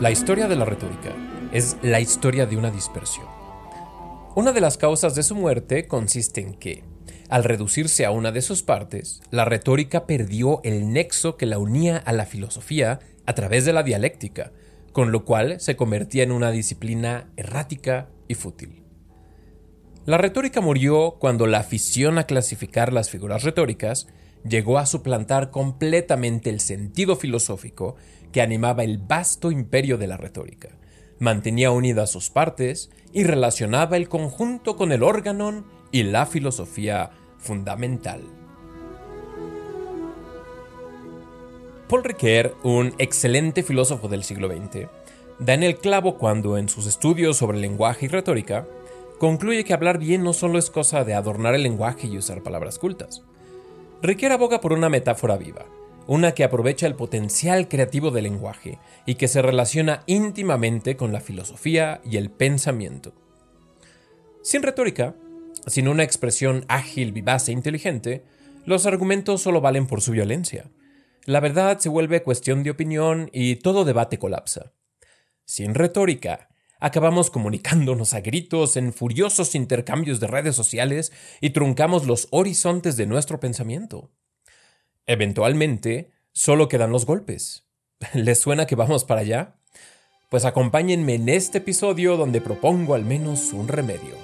La historia de la retórica es la historia de una dispersión. Una de las causas de su muerte consiste en que, al reducirse a una de sus partes, la retórica perdió el nexo que la unía a la filosofía a través de la dialéctica, con lo cual se convertía en una disciplina errática y fútil. La retórica murió cuando la afición a clasificar las figuras retóricas llegó a suplantar completamente el sentido filosófico que animaba el vasto imperio de la retórica. Mantenía unidas sus partes y relacionaba el conjunto con el órgano y la filosofía fundamental. Paul Ricoeur, un excelente filósofo del siglo XX, da en el clavo cuando, en sus estudios sobre lenguaje y retórica, concluye que hablar bien no solo es cosa de adornar el lenguaje y usar palabras cultas. Ricoeur aboga por una metáfora viva, una que aprovecha el potencial creativo del lenguaje y que se relaciona íntimamente con la filosofía y el pensamiento. Sin retórica, sin una expresión ágil, vivaz e inteligente, los argumentos solo valen por su violencia. La verdad se vuelve cuestión de opinión y todo debate colapsa. Sin retórica, acabamos comunicándonos a gritos en furiosos intercambios de redes sociales y truncamos los horizontes de nuestro pensamiento. Eventualmente, solo quedan los golpes. ¿Les suena que vamos para allá? Pues acompáñenme en este episodio donde propongo al menos un remedio.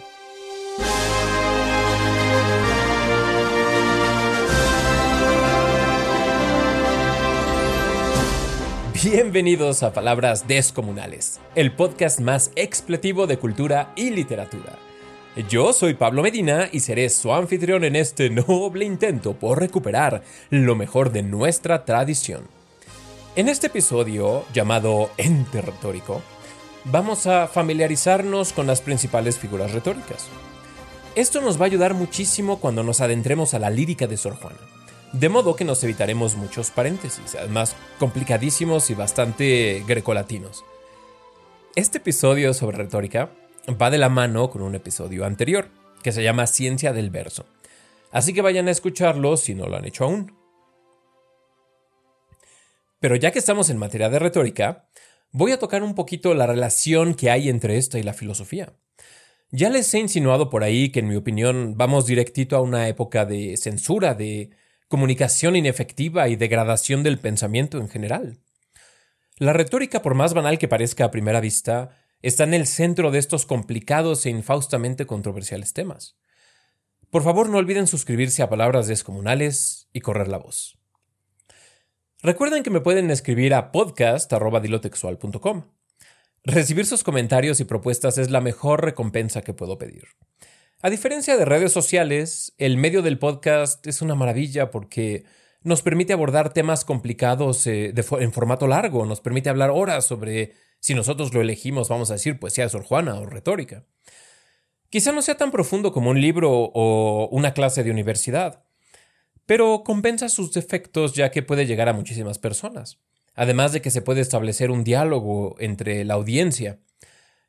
Bienvenidos a Palabras Descomunales, el podcast más expletivo de cultura y literatura. Yo soy Pablo Medina y seré su anfitrión en este noble intento por recuperar lo mejor de nuestra tradición. En este episodio, llamado Ente Retórico, vamos a familiarizarnos con las principales figuras retóricas. Esto nos va a ayudar muchísimo cuando nos adentremos a la lírica de Sor Juana, de modo que nos evitaremos muchos paréntesis, además complicadísimos y bastante grecolatinos. Este episodio sobre retórica va de la mano con un episodio anterior, que se llama Ciencia del Verso. Así que vayan a escucharlo si no lo han hecho aún. Pero ya que estamos en materia de retórica, voy a tocar un poquito la relación que hay entre esta y la filosofía. Ya les he insinuado por ahí que en mi opinión vamos directito a una época de censura, de comunicación inefectiva y degradación del pensamiento en general. La retórica, por más banal que parezca a primera vista, está en el centro de estos complicados e infaustamente controversiales temas. Por favor, no olviden suscribirse a Palabras Descomunales y correr la voz. Recuerden que me pueden escribir a podcast.dilotexual.com. Recibir sus comentarios y propuestas es la mejor recompensa que puedo pedir. A diferencia de redes sociales, el medio del podcast es una maravilla porque nos permite abordar temas complicados eh, en formato largo, nos permite hablar horas sobre si nosotros lo elegimos, vamos a decir poesía de Sor Juana o retórica. Quizá no sea tan profundo como un libro o una clase de universidad, pero compensa sus defectos ya que puede llegar a muchísimas personas, además de que se puede establecer un diálogo entre la audiencia.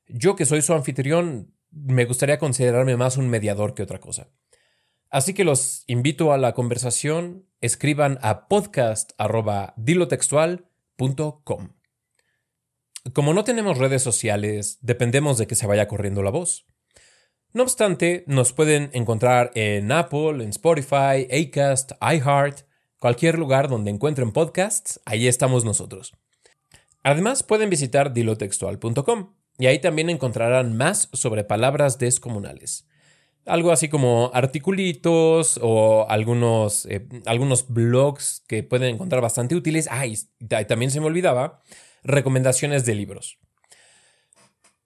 Yo que soy su anfitrión, me gustaría considerarme más un mediador que otra cosa. Así que los invito a la conversación, escriban a podcast.dilotextual.com. Como no tenemos redes sociales, dependemos de que se vaya corriendo la voz. No obstante, nos pueden encontrar en Apple, en Spotify, Acast, iHeart, cualquier lugar donde encuentren podcasts, ahí estamos nosotros. Además, pueden visitar dilotextual.com y ahí también encontrarán más sobre palabras descomunales. Algo así como articulitos o algunos, eh, algunos blogs que pueden encontrar bastante útiles. Ah, y también se me olvidaba, recomendaciones de libros.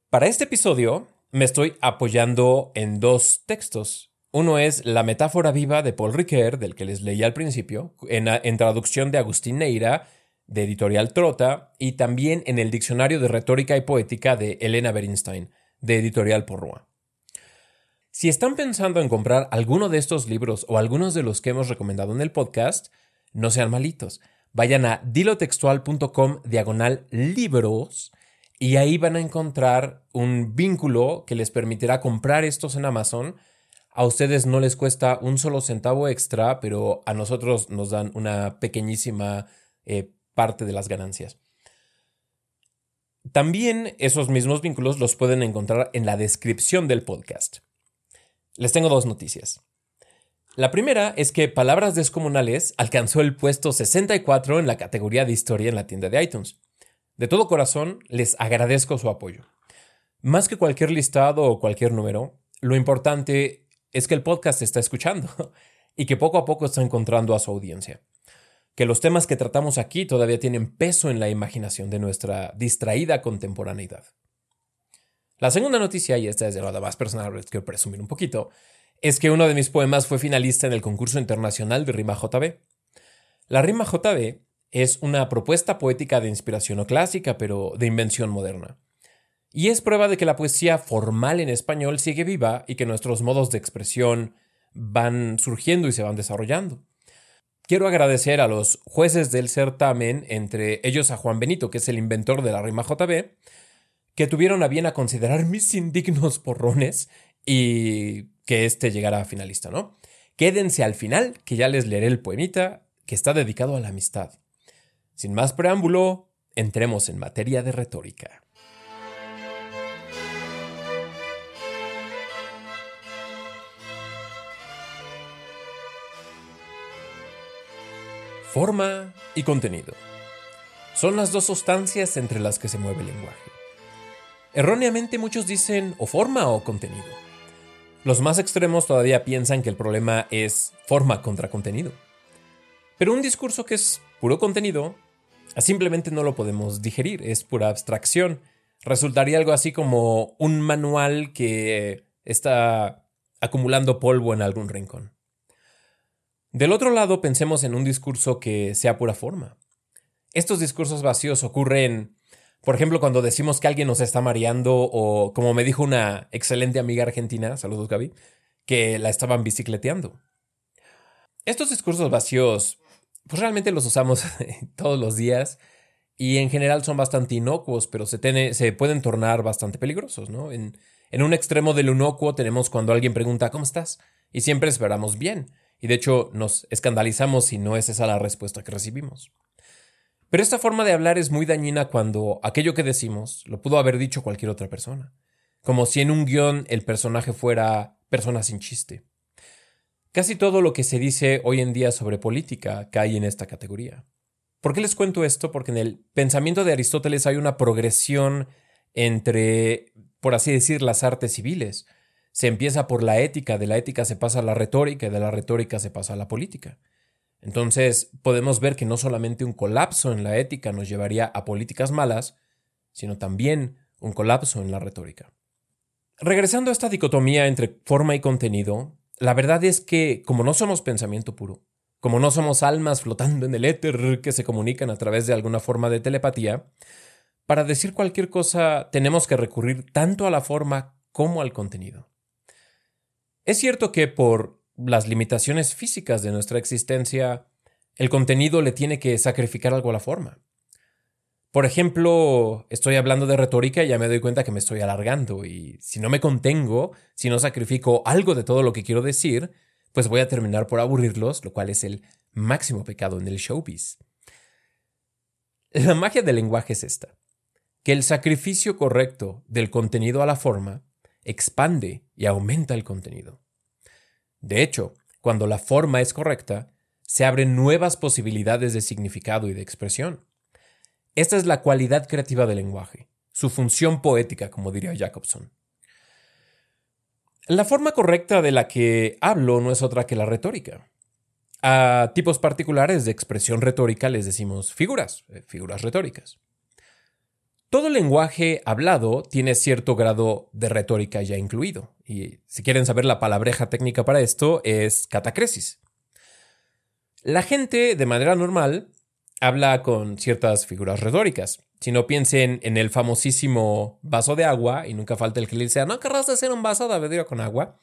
Para este episodio me estoy apoyando en dos textos. Uno es La metáfora viva de Paul Ricoeur, del que les leí al principio, en, traducción de Agustín Neira, de Editorial Trota, y también en el Diccionario de Retórica y Poética de Elena Bernstein, de Editorial Porrua. Si están pensando en comprar alguno de estos libros o algunos de los que hemos recomendado en el podcast, no sean malitos vayan a dilotextual.com diagonal libros y ahí van a encontrar un vínculo que les permitirá comprar estos en Amazon. A ustedes no les cuesta un solo centavo extra, pero a nosotros nos dan una pequeñísima eh, parte de las ganancias. También esos mismos vínculos los pueden encontrar en la descripción del podcast. Les tengo dos noticias. La primera es que Palabras Descomunales alcanzó el puesto 64 en la categoría de historia en la tienda de iTunes. De todo corazón, les agradezco su apoyo. Más que cualquier listado o cualquier número, lo importante es que el podcast está escuchando y que poco a poco está encontrando a su audiencia. Que los temas que tratamos aquí todavía tienen peso en la imaginación de nuestra distraída contemporaneidad. La segunda noticia, y esta es de lo más personal, les quiero presumir un poquito, es que uno de mis poemas fue finalista en el concurso internacional de Rima JB. La Rima JB es una propuesta poética de inspiración no clásica, pero de invención moderna. Y es prueba de que la poesía formal en español sigue viva y que nuestros modos de expresión van surgiendo y se van desarrollando. Quiero agradecer a los jueces del certamen, entre ellos a Juan Benito, que es el inventor de la rima JB, que tuvieron a bien a considerar mis indignos porrones y que este llegara a finalista, ¿no? Quédense al final, que ya les leeré el poemita que está dedicado a la amistad. Sin más preámbulo, entremos en materia de retórica. Forma y contenido. Son las dos sustancias entre las que se mueve el lenguaje. Erróneamente muchos dicen o forma o contenido. Los más extremos todavía piensan que el problema es forma contra contenido. Pero un discurso que es puro contenido, simplemente no lo podemos digerir, es pura abstracción. Resultaría algo así como un manual que está acumulando polvo en algún rincón. Del otro lado, pensemos en un discurso que sea pura forma. Estos discursos vacíos ocurren por ejemplo, cuando decimos que alguien nos está mareando o como me dijo una excelente amiga argentina, saludos Gaby, que la estaban bicicleteando. Estos discursos vacíos, pues realmente los usamos todos los días y en general son bastante inocuos, pero se, pueden tornar bastante peligrosos, ¿no? En, en un extremo del inocuo tenemos cuando alguien pregunta ¿cómo estás? Y siempre esperamos bien. Y de hecho nos escandalizamos si no es esa la respuesta que recibimos. Pero esta forma de hablar es muy dañina cuando aquello que decimos lo pudo haber dicho cualquier otra persona, como si en un guion el personaje fuera persona sin chiste. Casi todo lo que se dice hoy en día sobre política cae en esta categoría. ¿Por qué les cuento esto? Porque en el pensamiento de Aristóteles hay una progresión entre, por así decir, las artes civiles. Se empieza por la ética, de la ética se pasa a la retórica y de la retórica se pasa a la política. Entonces, podemos ver que no solamente un colapso en la ética nos llevaría a políticas malas, sino también un colapso en la retórica. Regresando a esta dicotomía entre forma y contenido, la verdad es que como no somos pensamiento puro, como no somos almas flotando en el éter que se comunican a través de alguna forma de telepatía, para decir cualquier cosa tenemos que recurrir tanto a la forma como al contenido. Es cierto que por las limitaciones físicas de nuestra existencia, el contenido le tiene que sacrificar algo a la forma. Por ejemplo, estoy hablando de retórica y ya me doy cuenta que me estoy alargando y si no me contengo, si no sacrifico algo de todo lo que quiero decir, pues voy a terminar por aburrirlos, lo cual es el máximo pecado en el showbiz. La magia del lenguaje es esta, que el sacrificio correcto del contenido a la forma expande y aumenta el contenido. De hecho, cuando la forma es correcta, se abren nuevas posibilidades de significado y de expresión. Esta es la cualidad creativa del lenguaje, su función poética, como diría Jacobson. La forma correcta de la que hablo no es otra que la retórica. A tipos particulares de expresión retórica les decimos figuras, eh, figuras retóricas. Todo lenguaje hablado tiene cierto grado de retórica ya incluido, y si quieren saber la palabreja técnica para esto es catacresis. La gente, de manera normal, habla con ciertas figuras retóricas. Si no piensen en el famosísimo vaso de agua, y nunca falta el que le dice, no querrás hacer un vaso de bebida con agua.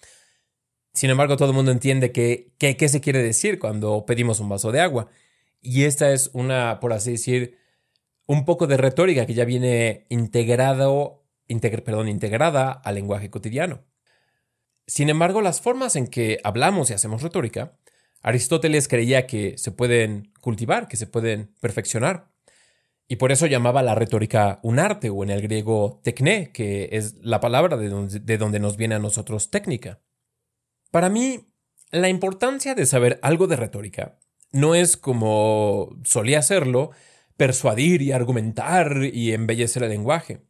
Sin embargo, todo el mundo entiende qué se quiere decir cuando pedimos un vaso de agua. Y esta es una, por así decir, un poco de retórica que ya viene integrado, perdón, integrada al lenguaje cotidiano. Sin embargo, las formas en que hablamos y hacemos retórica, Aristóteles creía que se pueden cultivar, que se pueden perfeccionar. Y por eso llamaba la retórica un arte, o en el griego tecné, que es la palabra de donde, de donde nos viene a nosotros técnica. Para mí, la importancia de saber algo de retórica no es como solía hacerlo, persuadir y argumentar y embellecer el lenguaje.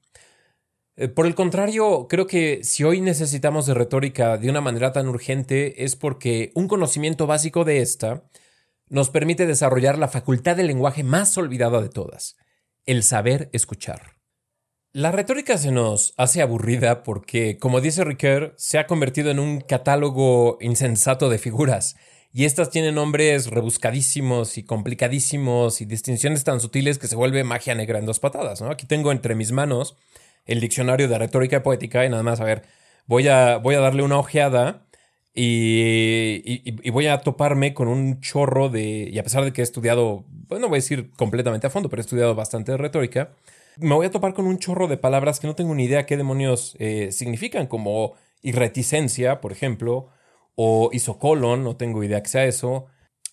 Eh, por el contrario, creo que si hoy necesitamos de retórica de una manera tan urgente es porque un conocimiento básico de esta nos permite desarrollar la facultad del lenguaje más olvidada de todas, el saber escuchar. La retórica se nos hace aburrida porque, como dice Ricoeur, se ha convertido en un catálogo insensato de figuras, y estas tienen nombres rebuscadísimos y complicadísimos y distinciones tan sutiles que se vuelve magia negra en dos patadas. ¿no? Aquí tengo entre mis manos el diccionario de retórica poética y nada más, a ver, voy a, voy a darle una ojeada y, voy a toparme con un chorro de, y a pesar de que he estudiado, bueno, no voy a decir completamente a fondo, pero he estudiado bastante de retórica, me voy a topar con un chorro de palabras que no tengo ni idea qué demonios eh, significan, como irreticencia, por ejemplo, o isocolon, no tengo idea que sea eso,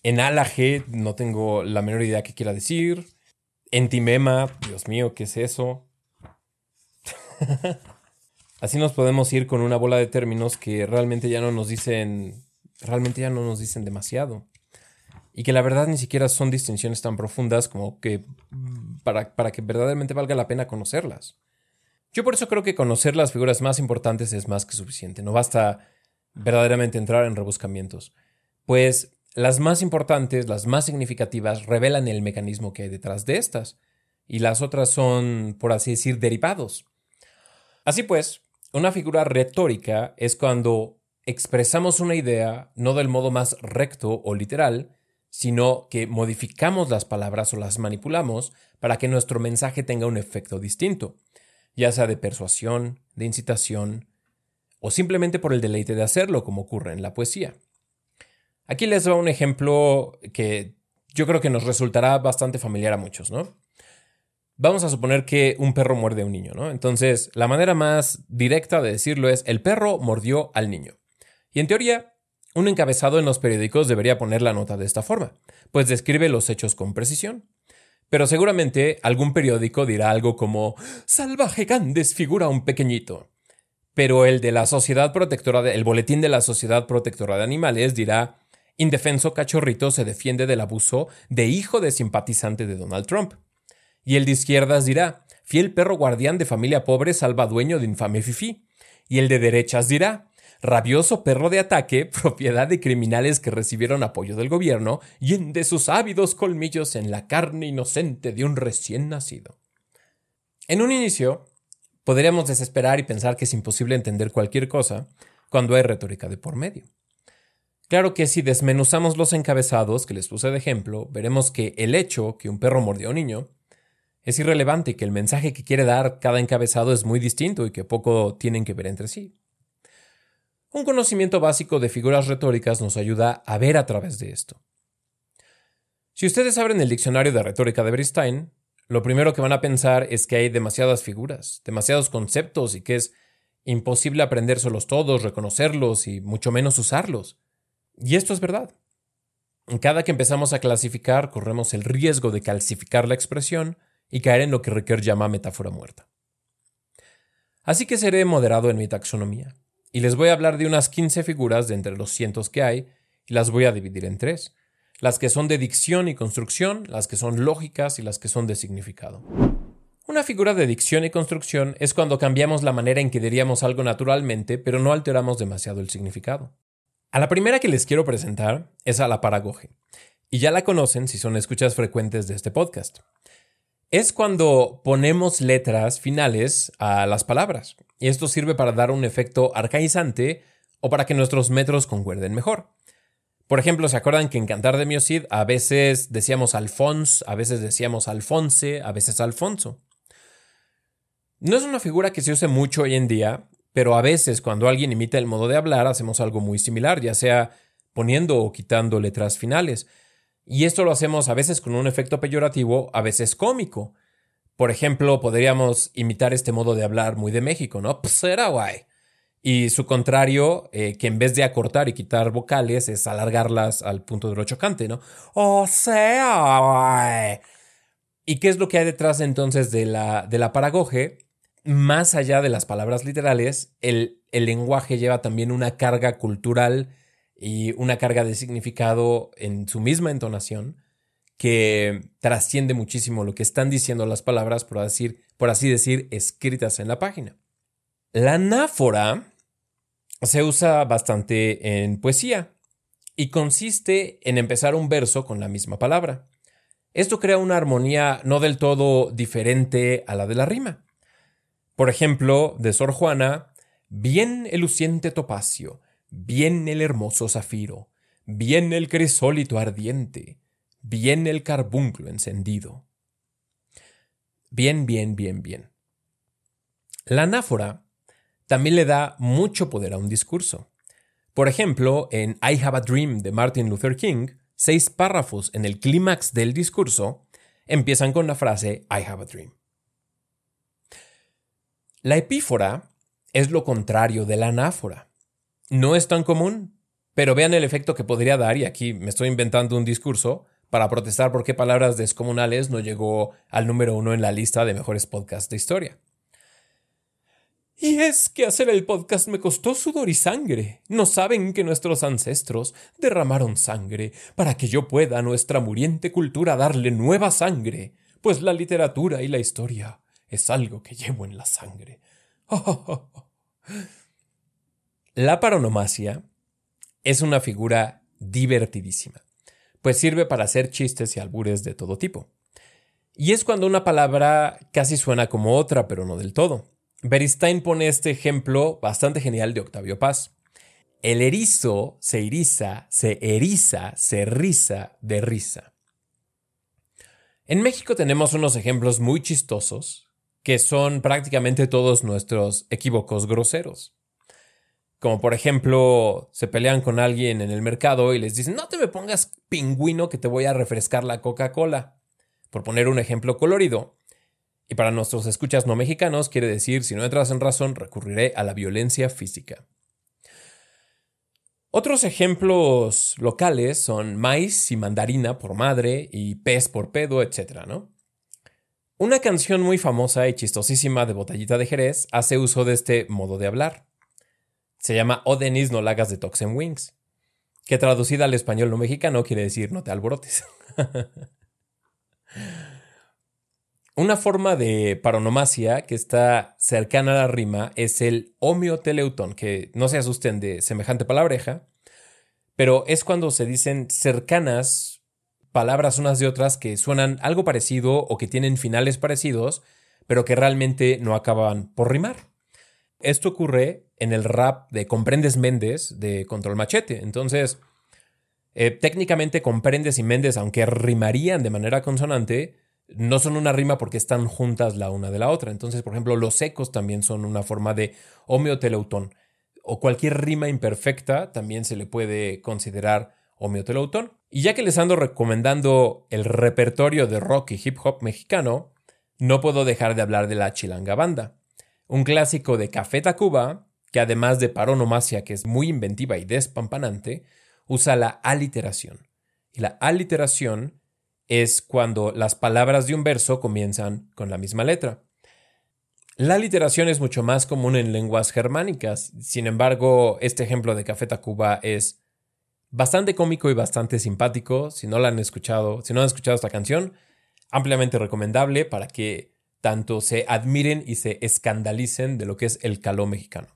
enalaje, no tengo la menor idea qué quiera decir, entimema, Dios mío, ¿qué es eso? Así nos podemos ir con una bola de términos que realmente ya no nos dicen, realmente ya no nos dicen demasiado y que la verdad ni siquiera son distinciones tan profundas como que para, para, que verdaderamente valga la pena conocerlas. Yo por eso creo que conocer las figuras más importantes es más que suficiente, no basta verdaderamente entrar en rebuscamientos, pues las más importantes, las más significativas, revelan el mecanismo que hay detrás de estas, y las otras son, por así decir, derivados. Así pues, una figura retórica es cuando expresamos una idea no del modo más recto o literal, sino que modificamos las palabras o las manipulamos para que nuestro mensaje tenga un efecto distinto, ya sea de persuasión, de incitación, o simplemente por el deleite de hacerlo, como ocurre en la poesía. Aquí les va un ejemplo que yo creo que nos resultará bastante familiar a muchos, ¿no? Vamos a suponer que un perro muerde a un niño, ¿no? Entonces, la manera más directa de decirlo es el perro mordió al niño. Y en teoría, un encabezado en los periódicos debería poner la nota de esta forma, pues describe los hechos con precisión. Pero seguramente algún periódico dirá algo como Salvaje Gan desfigura a un pequeñito. Pero el de la Sociedad Protectora el boletín de la Sociedad Protectora de Animales dirá Indefenso cachorrito se defiende del abuso de hijo de simpatizante de Donald Trump. Y el de izquierdas dirá Fiel perro guardián de familia pobre salva dueño de infame fifí. Y el de derechas dirá rabioso perro de ataque, propiedad de criminales que recibieron apoyo del gobierno, y de sus ávidos colmillos en la carne inocente de un recién nacido. En un inicio, podríamos desesperar y pensar que es imposible entender cualquier cosa cuando hay retórica de por medio. Claro que si desmenuzamos los encabezados que les puse de ejemplo, veremos que el hecho que un perro mordió a un niño es irrelevante y que el mensaje que quiere dar cada encabezado es muy distinto y que poco tienen que ver entre sí. Un conocimiento básico de figuras retóricas nos ayuda a ver a través de esto. Si ustedes abren el diccionario de retórica de Bernstein, lo primero que van a pensar es que hay demasiadas figuras, demasiados conceptos y que es imposible aprendérselos todos, reconocerlos y mucho menos usarlos. Y esto es verdad. Cada que empezamos a clasificar, corremos el riesgo de calcificar la expresión y caer en lo que Ricoeur llama metáfora muerta. Así que seré moderado en mi taxonomía y les voy a hablar de unas 15 figuras de entre los cientos que hay y las voy a dividir en tres. Las que son de dicción y construcción, las que son lógicas y las que son de significado. Una figura de dicción y construcción es cuando cambiamos la manera en que diríamos algo naturalmente, pero no alteramos demasiado el significado. A la primera que les quiero presentar es a la paragoge, y ya la conocen si son escuchas frecuentes de este podcast es cuando ponemos letras finales a las palabras. Y esto sirve para dar un efecto arcaizante o para que nuestros metros concuerden mejor. Por ejemplo, ¿se acuerdan que en Cantar de Miocid a veces decíamos Alfons, a veces decíamos Alfonse, a veces Alfonso? No es una figura que se use mucho hoy en día, pero a veces cuando alguien imita el modo de hablar hacemos algo muy similar, ya sea poniendo o quitando letras finales. Y esto lo hacemos a veces con un efecto peyorativo, a veces cómico. Por ejemplo, podríamos imitar este modo de hablar muy de México, ¿no? Pues era guay. Y su contrario, eh, que en vez de acortar y quitar vocales, es alargarlas al punto de lo chocante, ¿no? O sea. ¿Y qué es lo que hay detrás entonces de la, de la paragoge? Más allá de las palabras literales, el, el lenguaje lleva también una carga cultural y una carga de significado en su misma entonación que trasciende muchísimo lo que están diciendo las palabras, por, decir, por así decir, escritas en la página. La anáfora se usa bastante en poesía y consiste en empezar un verso con la misma palabra. Esto crea una armonía no del todo diferente a la de la rima. Por ejemplo, de Sor Juana, bien el luciente topacio, bien el hermoso zafiro, bien el crisólito ardiente, bien el carbunclo encendido. Bien, bien, bien, bien. La anáfora también le da mucho poder a un discurso. Por ejemplo, en I Have a Dream de Martin Luther King, seis párrafos en el clímax del discurso empiezan con la frase I have a dream. La epífora es lo contrario de la anáfora. No es tan común, pero vean el efecto que podría dar, y aquí me estoy inventando un discurso para protestar por qué Palabras Descomunales no llegó al número uno en la lista de mejores podcasts de historia. Y es que hacer el podcast me costó sudor y sangre. No saben que nuestros ancestros derramaron sangre para que yo pueda a nuestra muriente cultura darle nueva sangre, pues la literatura y la historia es algo que llevo en la sangre. la paronomasia es una figura divertidísima, pues sirve para hacer chistes y albures de todo tipo. Y es cuando una palabra casi suena como otra, pero no del todo. Beristain pone este ejemplo bastante genial de Octavio Paz. El erizo se eriza, se eriza, se riza de risa. En México tenemos unos ejemplos muy chistosos que son prácticamente todos nuestros equívocos groseros. Como por ejemplo, se pelean con alguien en el mercado y les dicen, no te me pongas pingüino que te voy a refrescar la Coca-Cola. Por poner un ejemplo colorido, y para nuestros escuchas no mexicanos quiere decir, si no entras en razón, recurriré a la violencia física. Otros ejemplos locales son maíz y mandarina por madre y pez por pedo, etc. ¿no? Una canción muy famosa y chistosísima de Botellita de Jerez hace uso de este modo de hablar. Se llama O Denis no lagas de Toxen Wings, que traducida al español no mexicano quiere decir no te alborotes. Una forma de paronomasia que está cercana a la rima es el homeoteleutón, que no se asusten de semejante palabreja, pero es cuando se dicen cercanas palabras unas de otras que suenan algo parecido o que tienen finales parecidos, pero que realmente no acaban por rimar. Esto ocurre en el rap de Comprendes Méndez de Control Machete. Entonces, eh, técnicamente Comprendes y Méndez, aunque rimarían de manera consonante, no son una rima porque están juntas la una de la otra. Entonces, por ejemplo, los ecos también son una forma de homeoteleutón. O cualquier rima imperfecta también se le puede considerar homeoteleutón. Y ya que les ando recomendando el repertorio de rock y hip hop mexicano, no puedo dejar de hablar de la Chilanga Banda, un clásico de Café Tacuba que además de paronomasia, que es muy inventiva y despampanante, usa la aliteración. Y la aliteración es cuando las palabras de un verso comienzan con la misma letra. La literación es mucho más común en lenguas germánicas, sin embargo, este ejemplo de Café Tacuba es bastante cómico y bastante simpático. Si no la han escuchado, si no han escuchado esta canción, ampliamente recomendable para que tanto se admiren y se escandalicen de lo que es el caló mexicano.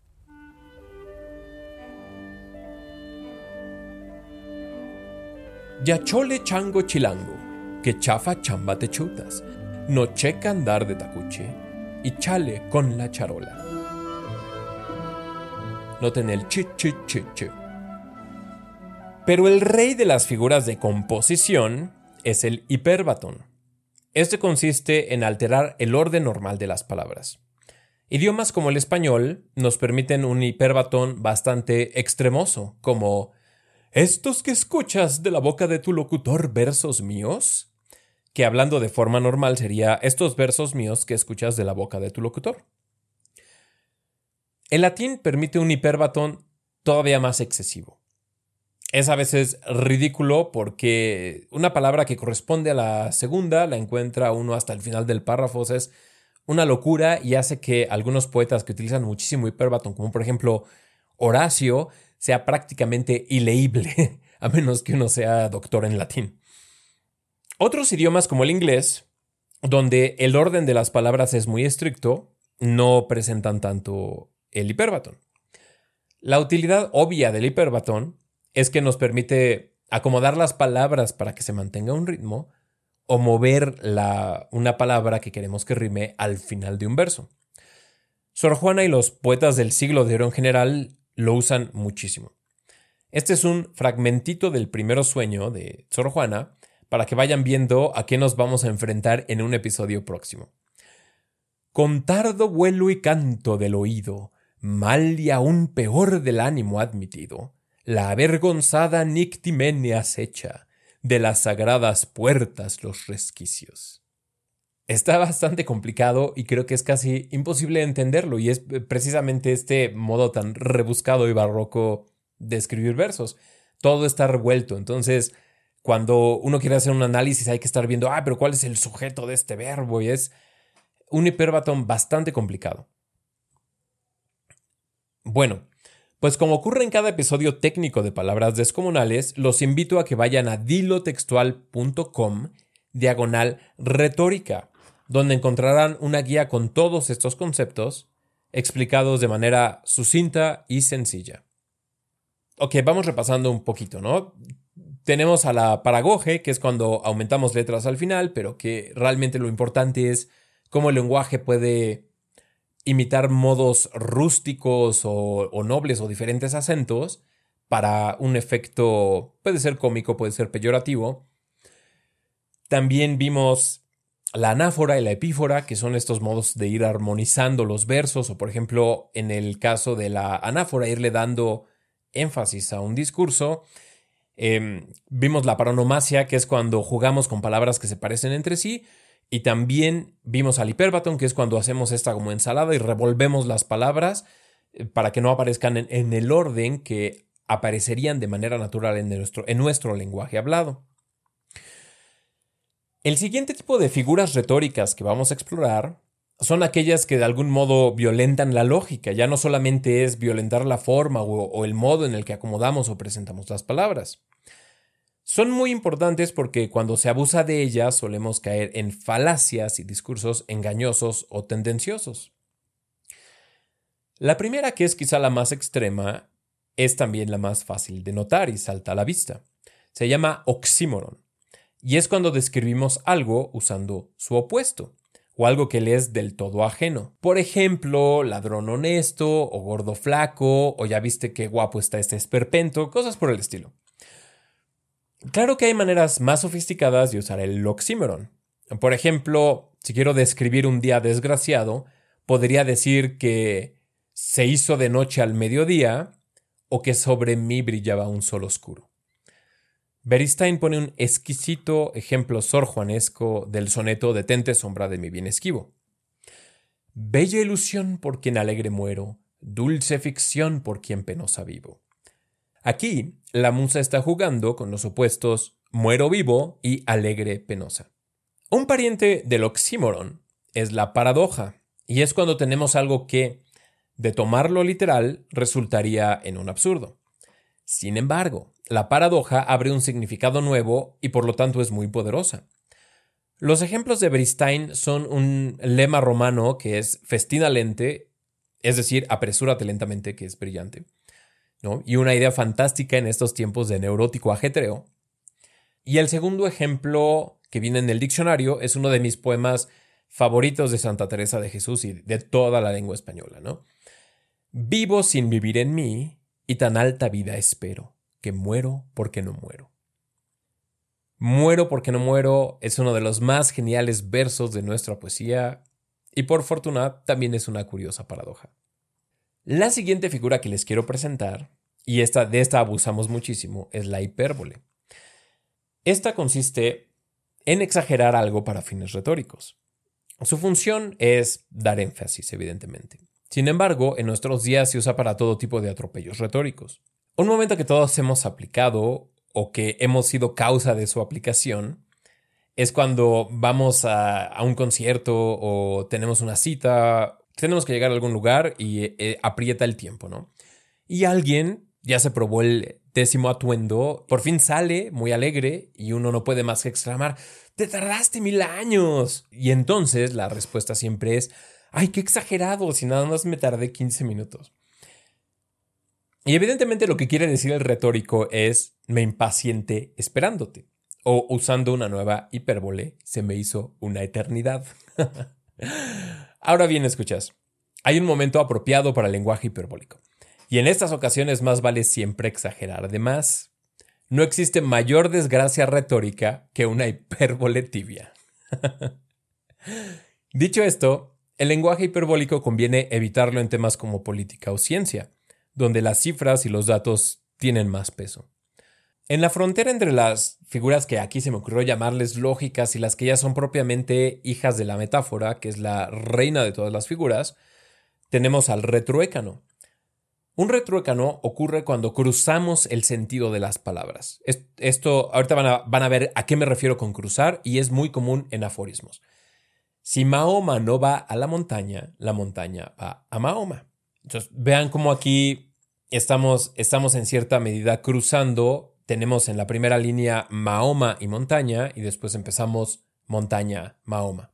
Yachole chango chilango que chafa chamba te chutas, no checa andar de tacuche y chale con la charola. Noten el chi chi. Pero el rey de las figuras de composición es el hiperbatón. Este consiste en alterar el orden normal de las palabras. Idiomas como el español nos permiten un hiperbatón bastante extremoso, como ¿Estos que escuchas de la boca de tu locutor versos míos? Que hablando de forma normal sería estos versos míos que escuchas de la boca de tu locutor. El latín permite un hiperbatón todavía más excesivo. es a veces ridículo porque una palabra que corresponde a la segunda la encuentra uno hasta el final del párrafo. Es una locura y hace que algunos poetas que utilizan muchísimo hiperbatón, como por ejemplo Horacio, sea prácticamente ileíble, a menos que uno sea doctor en latín. Otros idiomas como el inglés, donde el orden de las palabras es muy estricto, no presentan tanto el hiperbatón. La utilidad obvia del hiperbatón es que nos permite acomodar las palabras para que se mantenga un ritmo o mover una palabra que queremos que rime al final de un verso. Sor Juana y los poetas del siglo de oro en general lo usan muchísimo. Este es un fragmentito del primero sueño de Sor Juana para que vayan viendo a qué nos vamos a enfrentar en un episodio próximo. Con tardo vuelo y canto del oído, mal y aún peor del ánimo admitido, la avergonzada Nictimene acecha, de las sagradas puertas los resquicios. Está bastante complicado y creo que es casi imposible entenderlo y es precisamente este modo tan rebuscado y barroco de escribir versos. Todo está revuelto, entonces cuando uno quiere hacer un análisis hay que estar viendo, ah, pero ¿cuál es el sujeto de este verbo? Y es un hiperbatón bastante complicado. Bueno, pues como ocurre en cada episodio técnico de Palabras Descomunales, los invito a que vayan a dilotextual.com diagonal retórica, donde encontrarán una guía con todos estos conceptos explicados de manera sucinta y sencilla. Ok, vamos repasando un poquito, ¿no? Tenemos a la paragoge, que es cuando aumentamos letras al final, pero que realmente lo importante es cómo el lenguaje puede imitar modos rústicos o, nobles o diferentes acentos para un efecto, puede ser cómico, puede ser peyorativo. También vimos la anáfora y la epífora, que son estos modos de ir armonizando los versos, o por ejemplo, en el caso de la anáfora, irle dando énfasis a un discurso. Em, vimos la paronomasia, que es cuando jugamos con palabras que se parecen entre sí, y también vimos al hiperbatón, que es cuando hacemos esta como ensalada y revolvemos las palabras eh, para que no aparezcan en, el orden que aparecerían de manera natural en nuestro, en nuestro lenguaje hablado. El siguiente tipo de figuras retóricas que vamos a explorar son aquellas que de algún modo violentan la lógica, ya no solamente es violentar la forma o el modo en el que acomodamos o presentamos las palabras. Son muy importantes porque cuando se abusa de ellas solemos caer en falacias y discursos engañosos o tendenciosos. La primera, que es quizá la más extrema, es también la más fácil de notar y salta a la vista. Se llama oxímoron, y es cuando describimos algo usando su opuesto, o algo que le es del todo ajeno. Por ejemplo, ladrón honesto, o gordo flaco, o ya viste qué guapo está este esperpento, cosas por el estilo. Claro que hay maneras más sofisticadas de usar el oxímoron. Por ejemplo, si quiero describir un día desgraciado, podría decir que se hizo de noche al mediodía o que sobre mí brillaba un sol oscuro. Beristain pone un exquisito ejemplo sorjuanesco del soneto Detente sombra de mi bien esquivo. Bella ilusión por quien alegre muero, dulce ficción por quien penosa vivo. Aquí, la musa está jugando con los opuestos muero vivo y alegre penosa. Un pariente del oxímoron es la paradoja, y es cuando tenemos algo que, de tomarlo literal, resultaría en un absurdo. Sin embargo, la paradoja abre un significado nuevo y por lo tanto es muy poderosa. Los ejemplos de Bristein son un lema romano que es festina lente, es decir, apresúrate lentamente, que es brillante y una idea fantástica en estos tiempos de neurótico ajetreo. Y el segundo ejemplo que viene en el diccionario es uno de mis poemas favoritos de Santa Teresa de Jesús y de toda la lengua española, ¿no? Vivo sin vivir en mí y tan alta vida espero, que muero porque no muero. Muero porque no muero es uno de los más geniales versos de nuestra poesía y por fortuna también es una curiosa paradoja. La siguiente figura que les quiero presentar, y esta, de esta abusamos muchísimo, es la hipérbole. Esta consiste en exagerar algo para fines retóricos. Su función es dar énfasis, evidentemente. Sin embargo, en nuestros días se usa para todo tipo de atropellos retóricos. Un momento que todos hemos aplicado o que hemos sido causa de su aplicación es cuando vamos a, un concierto o tenemos una cita, tenemos que llegar a algún lugar y eh, aprieta el tiempo, ¿no? Y alguien ya se probó el décimo atuendo, por fin sale muy alegre y uno no puede más que exclamar, te tardaste mil años. Y entonces la respuesta siempre es, ay, qué exagerado, si nada más me tardé 15 minutos. Y evidentemente lo que quiere decir el retórico es, me impaciente esperándote. O usando una nueva hipérbole, se me hizo una eternidad. Ahora bien, escuchas, hay un momento apropiado para el lenguaje hiperbólico. Y en estas ocasiones más vale siempre exagerar de más. No existe mayor desgracia retórica que una hipérbole tibia. Dicho esto, el lenguaje hiperbólico conviene evitarlo en temas como política o ciencia, donde las cifras y los datos tienen más peso. En la frontera entre las figuras que aquí se me ocurrió llamarles lógicas y las que ya son propiamente hijas de la metáfora, que es la reina de todas las figuras, tenemos al retruécano, un retruécano ocurre cuando cruzamos el sentido de las palabras. Esto, ahorita van a, van a ver a qué me refiero con cruzar y es muy común en aforismos. Si Mahoma no va a la montaña, la montaña va a Mahoma. Vean cómo aquí estamos, estamos en cierta medida cruzando. Tenemos en la primera línea Mahoma y montaña y después empezamos montaña, Mahoma.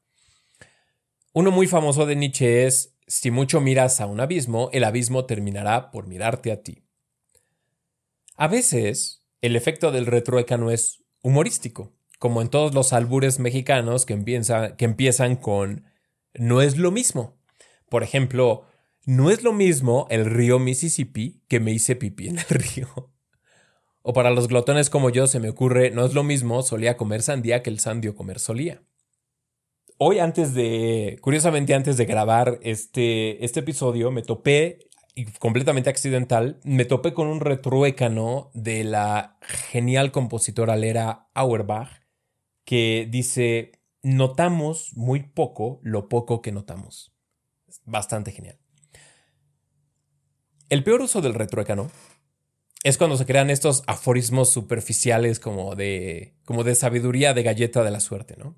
Uno muy famoso de Nietzsche es si mucho miras a un abismo, el abismo terminará por mirarte a ti. A veces, el efecto del retruécano es humorístico, como en todos los albures mexicanos que, que empiezan con no es lo mismo. Por ejemplo, no es lo mismo el río Mississippi que me hice pipí en el río. O para los glotones como yo se me ocurre, no es lo mismo solía comer sandía que el sandio comer solía hoy antes de, curiosamente antes de grabar este, este episodio, me topé, y completamente accidental, me topé con un retruécano de la genial compositora Lera Auerbach que dice, notamos muy poco lo poco que notamos. Bastante genial. El peor uso del retruécano es cuando se crean estos aforismos superficiales como de, como de sabiduría de galleta de la suerte, ¿no?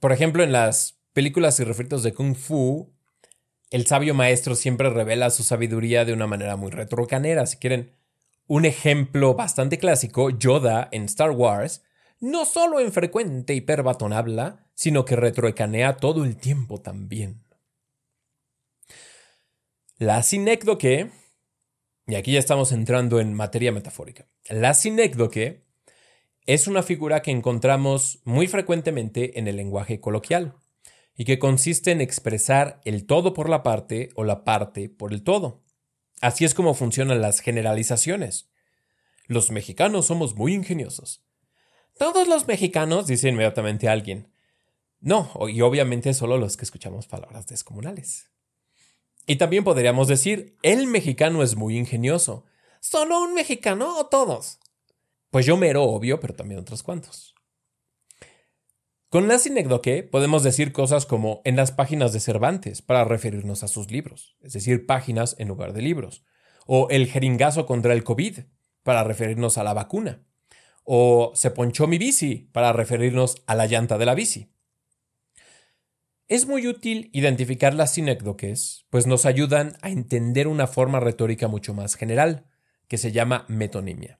Por ejemplo, en las películas y refritos de Kung Fu, el sabio maestro siempre revela su sabiduría de una manera muy retrocanera. Si quieren un ejemplo bastante clásico, Yoda en Star Wars no solo en frecuente hiperbatón habla, sino que retroecanea todo el tiempo también. La sinécdoque, y aquí ya estamos entrando en materia metafórica, la sinécdoque es una figura que encontramos muy frecuentemente en el lenguaje coloquial y que consiste en expresar el todo por la parte o la parte por el todo. Así es como funcionan las generalizaciones. Los mexicanos somos muy ingeniosos. Todos los mexicanos, dice inmediatamente alguien. No, y obviamente solo los que escuchamos palabras descomunales. Y también podríamos decir, el mexicano es muy ingenioso. ¿Solo un mexicano o todos? Pues yo mero obvio, pero también otros cuantos. Con la sinécdoque podemos decir cosas como en las páginas de Cervantes para referirnos a sus libros, es decir, páginas en lugar de libros, o el jeringazo contra el COVID para referirnos a la vacuna, o se ponchó mi bici para referirnos a la llanta de la bici. Es muy útil identificar las sinécdoques, pues nos ayudan a entender una forma retórica mucho más general, que se llama metonimia.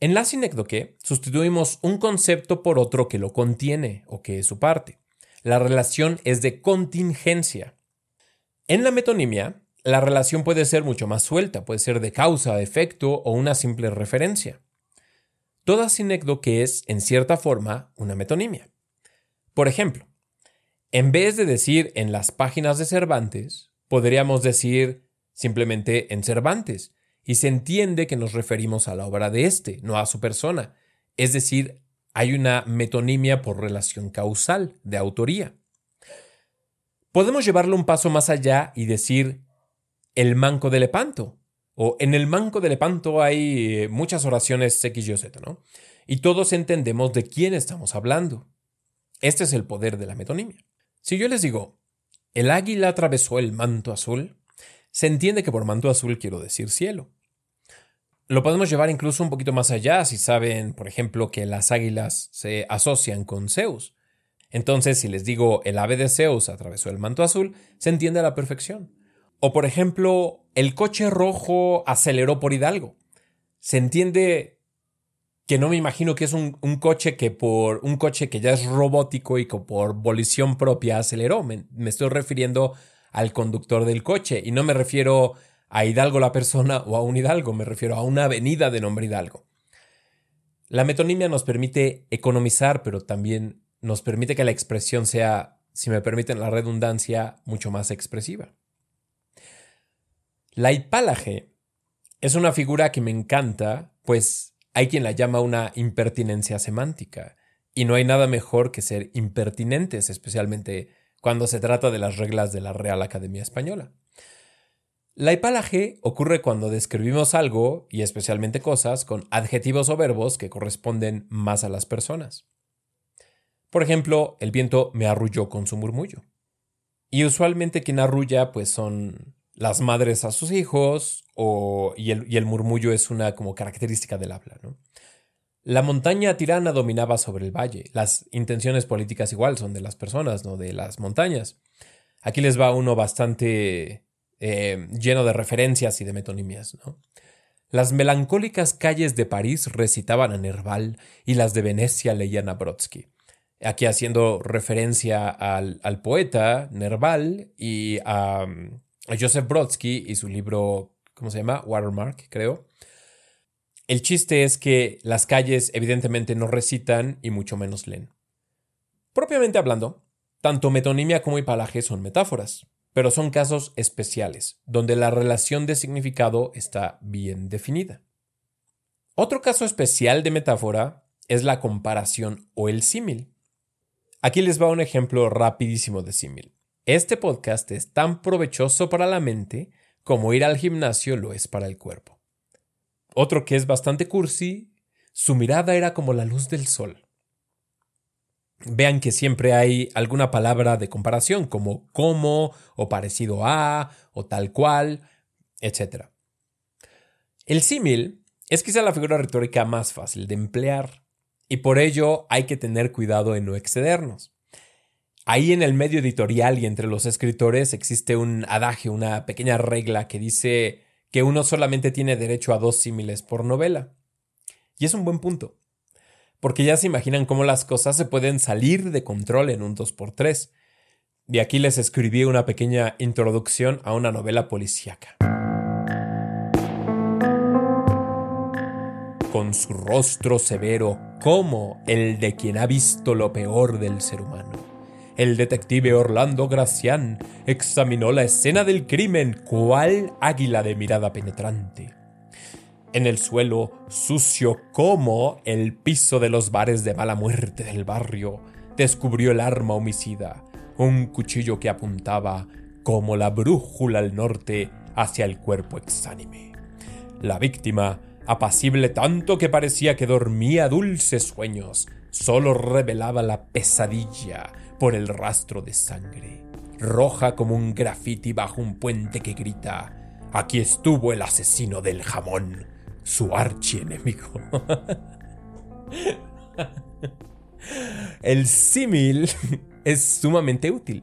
En la sinécdoque sustituimos un concepto por otro que lo contiene o que es su parte. La relación es de contingencia. En la metonimia, la relación puede ser mucho más suelta, puede ser de causa, efecto o una simple referencia. Toda sinécdoque es, en cierta forma, una metonimia. Por ejemplo, en vez de decir en las páginas de Cervantes, podríamos decir simplemente en Cervantes, y se entiende que nos referimos a la obra de éste, no a su persona. Es decir, hay una metonimia por relación causal, de autoría. Podemos llevarlo un paso más allá y decir el manco de Lepanto, o en el manco de Lepanto hay eh, muchas oraciones X, Y, Z, ¿no? Y todos entendemos de quién estamos hablando. Este es el poder de la metonimia. Si yo les digo, el águila atravesó el manto azul, se entiende que por manto azul quiero decir cielo. Lo podemos llevar incluso un poquito más allá si saben, por ejemplo, que las águilas se asocian con Zeus. Entonces, si les digo el ave de Zeus atravesó el manto azul, se entiende a la perfección. O, por ejemplo, el coche rojo aceleró por Hidalgo. Se entiende que no me imagino que es un, coche que por un coche que ya es robótico y que por volición propia aceleró. Me, me estoy refiriendo al conductor del coche y no me refiero a Hidalgo la persona o a un Hidalgo, me refiero a una avenida de nombre Hidalgo. La metonimia nos permite economizar, pero también nos permite que la expresión sea, si me permiten la redundancia, mucho más expresiva. La hipálaje es una figura que me encanta, pues hay quien la llama una impertinencia semántica, y no hay nada mejor que ser impertinentes, especialmente cuando se trata de las reglas de la Real Academia Española. La hipalaje ocurre cuando describimos algo, y especialmente cosas, con adjetivos o verbos que corresponden más a las personas. Por ejemplo, el viento me arrulló con su murmullo. Y usualmente quien arrulla pues son las madres a sus hijos o, y, el, y el murmullo es una como característica del habla. ¿no? La montaña tirana dominaba sobre el valle. Las intenciones políticas igual son de las personas, no de las montañas. Aquí les va uno bastante eh, lleno de referencias y de metonimias. ¿no? Las melancólicas calles de París recitaban a Nerval y las de Venecia leían a Brodsky. Aquí haciendo referencia al, poeta Nerval y a, Joseph Brodsky y su libro, ¿cómo se llama? Watermark, creo. El chiste es que las calles evidentemente no recitan y mucho menos leen. Propiamente hablando, tanto metonimia como hipalaje son metáforas pero son casos especiales, donde la relación de significado está bien definida. Otro caso especial de metáfora es la comparación o el símil. Aquí les va un ejemplo rapidísimo de símil. Este podcast es tan provechoso para la mente como ir al gimnasio lo es para el cuerpo. Otro que es bastante cursi, su mirada era como la luz del sol. Vean que siempre hay alguna palabra de comparación, como como, o parecido a, o tal cual, etc. El símil es quizá la figura retórica más fácil de emplear, y por ello hay que tener cuidado en no excedernos. Ahí en el medio editorial y entre los escritores existe un adagio, una pequeña regla que dice que uno solamente tiene derecho a dos símiles por novela. Y es un buen punto porque ya se imaginan cómo las cosas se pueden salir de control en un 2x3. De aquí les escribí una pequeña introducción a una novela policíaca. Con su rostro severo, como el de quien ha visto lo peor del ser humano. El detective Orlando Gracián examinó la escena del crimen cual águila de mirada penetrante en el suelo, sucio como el piso de los bares de mala muerte del barrio, descubrió el arma homicida, un cuchillo que apuntaba como la brújula al norte hacia el cuerpo exánime. La víctima, apacible tanto que parecía que dormía dulces sueños, solo revelaba la pesadilla por el rastro de sangre, roja como un grafiti bajo un puente que grita Aquí estuvo el asesino del jamón su archienemigo. El símil es sumamente útil,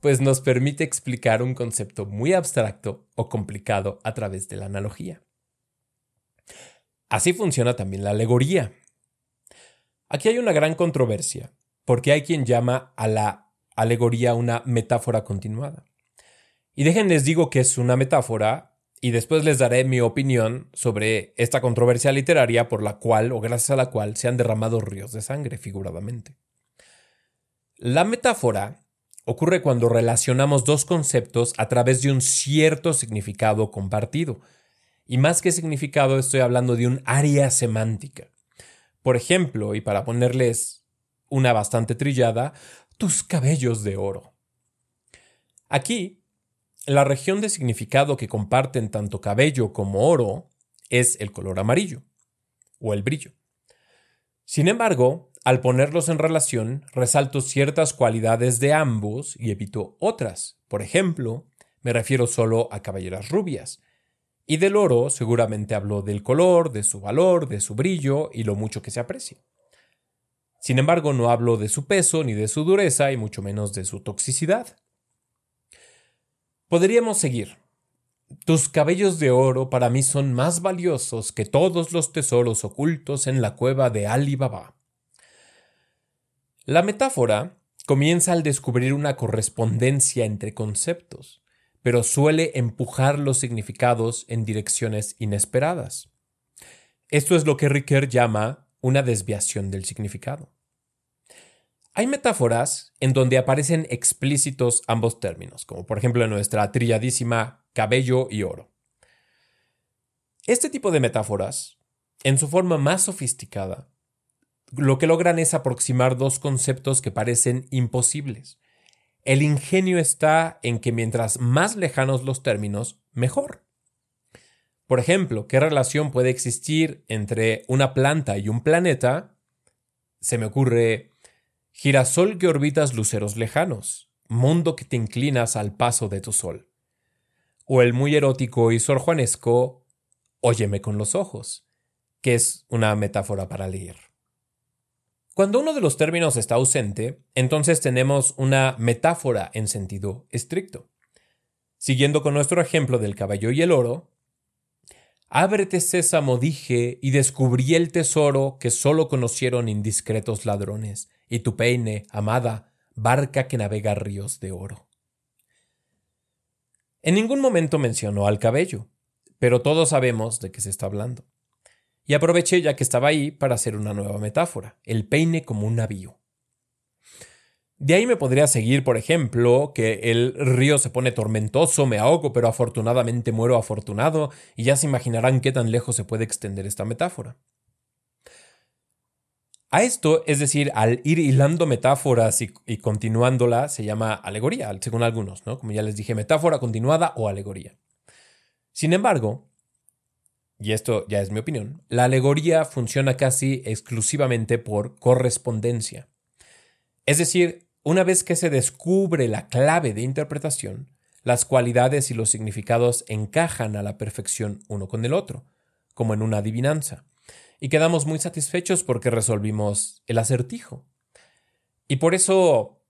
pues nos permite explicar un concepto muy abstracto o complicado a través de la analogía. Así funciona también la alegoría. Aquí hay una gran controversia, porque hay quien llama a la alegoría una metáfora continuada. Y déjenles digo que es una metáfora y después les daré mi opinión sobre esta controversia literaria por la cual o gracias a la cual se han derramado ríos de sangre figuradamente. La metáfora ocurre cuando relacionamos dos conceptos a través de un cierto significado compartido. Y más que significado estoy hablando de un área semántica. Por ejemplo, y para ponerles una bastante trillada, tus cabellos de oro. Aquí la región de significado que comparten tanto cabello como oro es el color amarillo o el brillo. Sin embargo, al ponerlos en relación, resalto ciertas cualidades de ambos y evito otras. Por ejemplo, me refiero solo a cabelleras rubias. Y del oro seguramente habló del color, de su valor, de su brillo y lo mucho que se aprecia. Sin embargo, no habló de su peso ni de su dureza y mucho menos de su toxicidad. Podríamos seguir. Tus cabellos de oro para mí son más valiosos que todos los tesoros ocultos en la cueva de Ali Baba. La metáfora comienza al descubrir una correspondencia entre conceptos, pero suele empujar los significados en direcciones inesperadas. Esto es lo que Ricker llama una desviación del significado. Hay metáforas en donde aparecen explícitos ambos términos, como por ejemplo en nuestra trilladísima cabello y oro. Este tipo de metáforas, en su forma más sofisticada, lo que logran es aproximar dos conceptos que parecen imposibles. El ingenio está en que mientras más lejanos los términos, mejor. Por ejemplo, ¿qué relación puede existir entre una planta y un planeta? Se me ocurre girasol que orbitas luceros lejanos, mundo que te inclinas al paso de tu sol. O el muy erótico y sorjuanesco Óyeme con los ojos, que es una metáfora para leer. Cuando uno de los términos está ausente, entonces tenemos una metáfora en sentido estricto. Siguiendo con nuestro ejemplo del caballo y el oro, Ábrete sésamo, dije, y descubrí el tesoro que sólo conocieron indiscretos ladrones, y tu peine, amada, barca que navega ríos de oro. En ningún momento mencionó al cabello, pero todos sabemos de qué se está hablando. Y aproveché ya que estaba ahí para hacer una nueva metáfora, el peine como un navío. De ahí me podría seguir, por ejemplo, que el río se pone tormentoso, me ahogo, pero afortunadamente muero afortunado, y ya se imaginarán qué tan lejos se puede extender esta metáfora. A esto, es decir, al ir hilando metáforas y, y, continuándola, se llama alegoría, según algunos, ¿no? Como ya les dije, metáfora continuada o alegoría. Sin embargo, y esto ya es mi opinión, la alegoría funciona casi exclusivamente por correspondencia. Es decir, una vez que se descubre la clave de interpretación, las cualidades y los significados encajan a la perfección uno con el otro, como en una adivinanza, y quedamos muy satisfechos porque resolvimos el acertijo. Y por eso,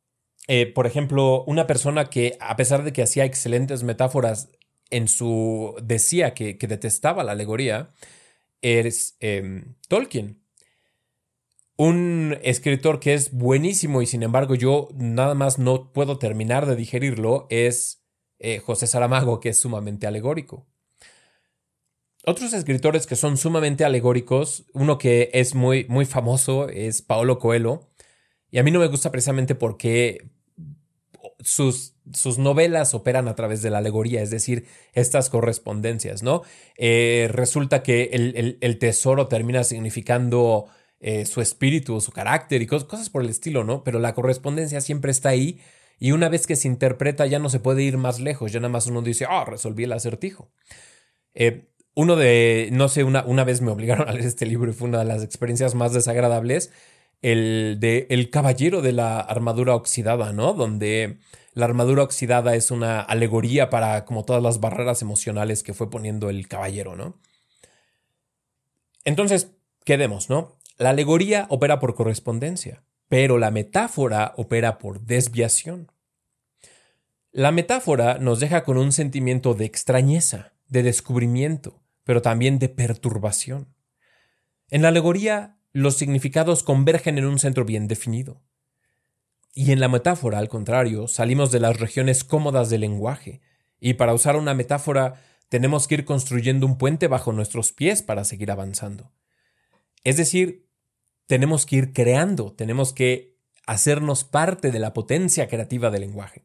eh, por ejemplo, una persona que, a pesar de que hacía excelentes metáforas en su decía que, detestaba la alegoría es em, Tolkien. Un escritor que es buenísimo y sin embargo yo nada más no puedo terminar de digerirlo es eh, José Saramago, que es sumamente alegórico. Otros escritores que son sumamente alegóricos, uno que es muy, muy famoso es Paolo Coelho, y a mí no me gusta precisamente porque sus, sus novelas operan a través de la alegoría, es decir, estas correspondencias, ¿no? Eh, resulta que el, tesoro termina significando eh, su espíritu, su carácter y cosas, por el estilo, ¿no? Pero la correspondencia siempre está ahí y una vez que se interpreta ya no se puede ir más lejos, ya nada más uno dice, ah, resolví el acertijo. Eh, uno de, no sé, una, una vez me obligaron a leer este libro y fue una de las experiencias más desagradables el de El Caballero de la Armadura Oxidada, ¿no? Donde la armadura oxidada es una alegoría para como todas las barreras emocionales que fue poniendo el caballero, ¿no? Entonces, quedemos, ¿no? La alegoría opera por correspondencia, pero la metáfora opera por desviación. La metáfora nos deja con un sentimiento de extrañeza, de descubrimiento, pero también de perturbación. En la alegoría los significados convergen en un centro bien definido. Y en la metáfora, al contrario, salimos de las regiones cómodas del lenguaje, y para usar una metáfora tenemos que ir construyendo un puente bajo nuestros pies para seguir avanzando. Es decir, tenemos que ir creando, tenemos que hacernos parte de la potencia creativa del lenguaje.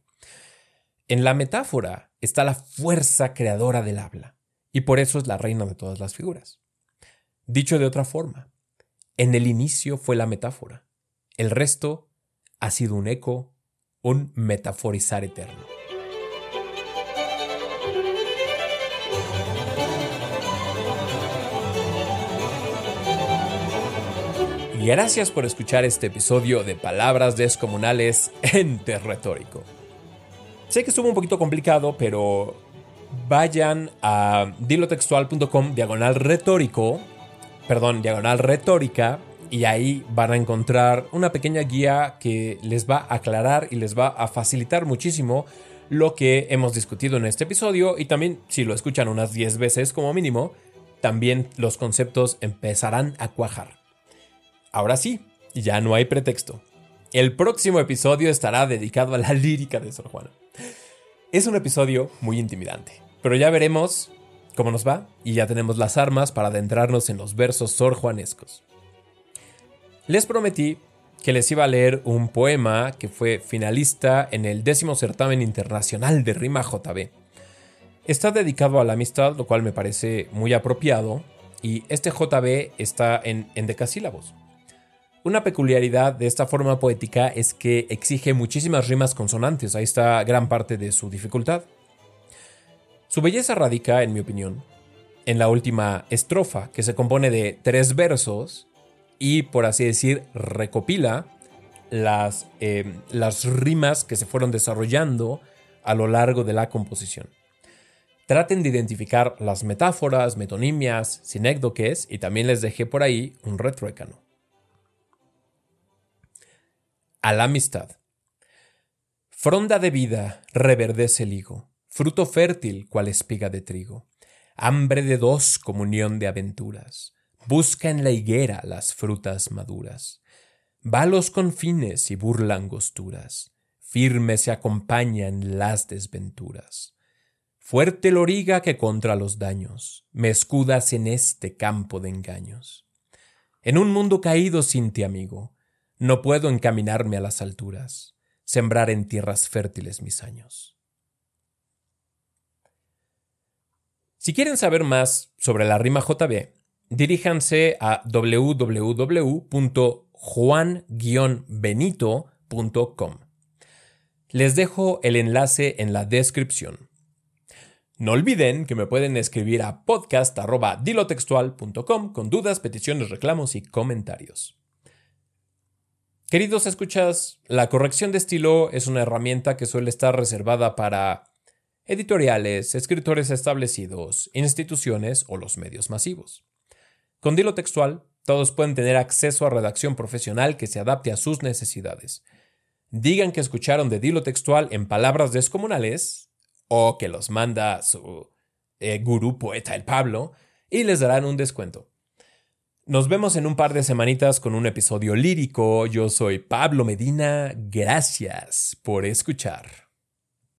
En la metáfora está la fuerza creadora del habla, y por eso es la reina de todas las figuras. Dicho de otra forma, en el inicio fue la metáfora. El resto ha sido un eco, un metaforizar eterno. Gracias por escuchar este episodio de Palabras Descomunales en Retórico. Sé que estuvo un poquito complicado, pero vayan a dilotextual.com diagonal retórico, perdón, diagonal retórica, y ahí van a encontrar una pequeña guía que les va a aclarar y les va a facilitar muchísimo lo que hemos discutido en este episodio y también si lo escuchan unas 10 veces como mínimo, también los conceptos empezarán a cuajar. Ahora sí, ya no hay pretexto. El próximo episodio estará dedicado a la lírica de Sor Juana. Es un episodio muy intimidante, pero ya veremos cómo nos va y ya tenemos las armas para adentrarnos en los versos sorjuanescos. Les prometí que les iba a leer un poema que fue finalista en el décimo certamen internacional de rima JB. Está dedicado a la amistad, lo cual me parece muy apropiado, y este JB está en endecasílabos. Una peculiaridad de esta forma poética es que exige muchísimas rimas consonantes, ahí está gran parte de su dificultad. Su belleza radica, en mi opinión, en la última estrofa, que se compone de tres versos y, por así decir, recopila las, eh, las rimas que se fueron desarrollando a lo largo de la composición. Traten de identificar las metáforas, metonimias, sinécdoques y también les dejé por ahí un retruécano. A la amistad. Fronda de vida, reverdece el higo, fruto fértil cual espiga de trigo, hambre de dos, comunión de aventuras, busca en la higuera las frutas maduras, va a los confines y burla angosturas, firme se acompañan las desventuras. Fuerte loriga que contra los daños me escudas en este campo de engaños. En un mundo caído sin ti, amigo, no puedo encaminarme a las alturas, sembrar en tierras fértiles mis años. Si quieren saber más sobre la rima JB, diríjanse a www.juan-benito.com. Les dejo el enlace en la descripción. No olviden que me pueden escribir a podcast.dilotextual.com con dudas, peticiones, reclamos y comentarios. Queridos escuchas, la corrección de estilo es una herramienta que suele estar reservada para editoriales, escritores establecidos, instituciones o los medios masivos. Con Dilo Textual, todos pueden tener acceso a redacción profesional que se adapte a sus necesidades. Digan que escucharon de Dilo Textual en palabras descomunales o que los manda su eh, gurú poeta el Pablo y les darán un descuento. Nos vemos en un par de semanitas con un episodio lírico. Yo soy Pablo Medina. Gracias por escuchar.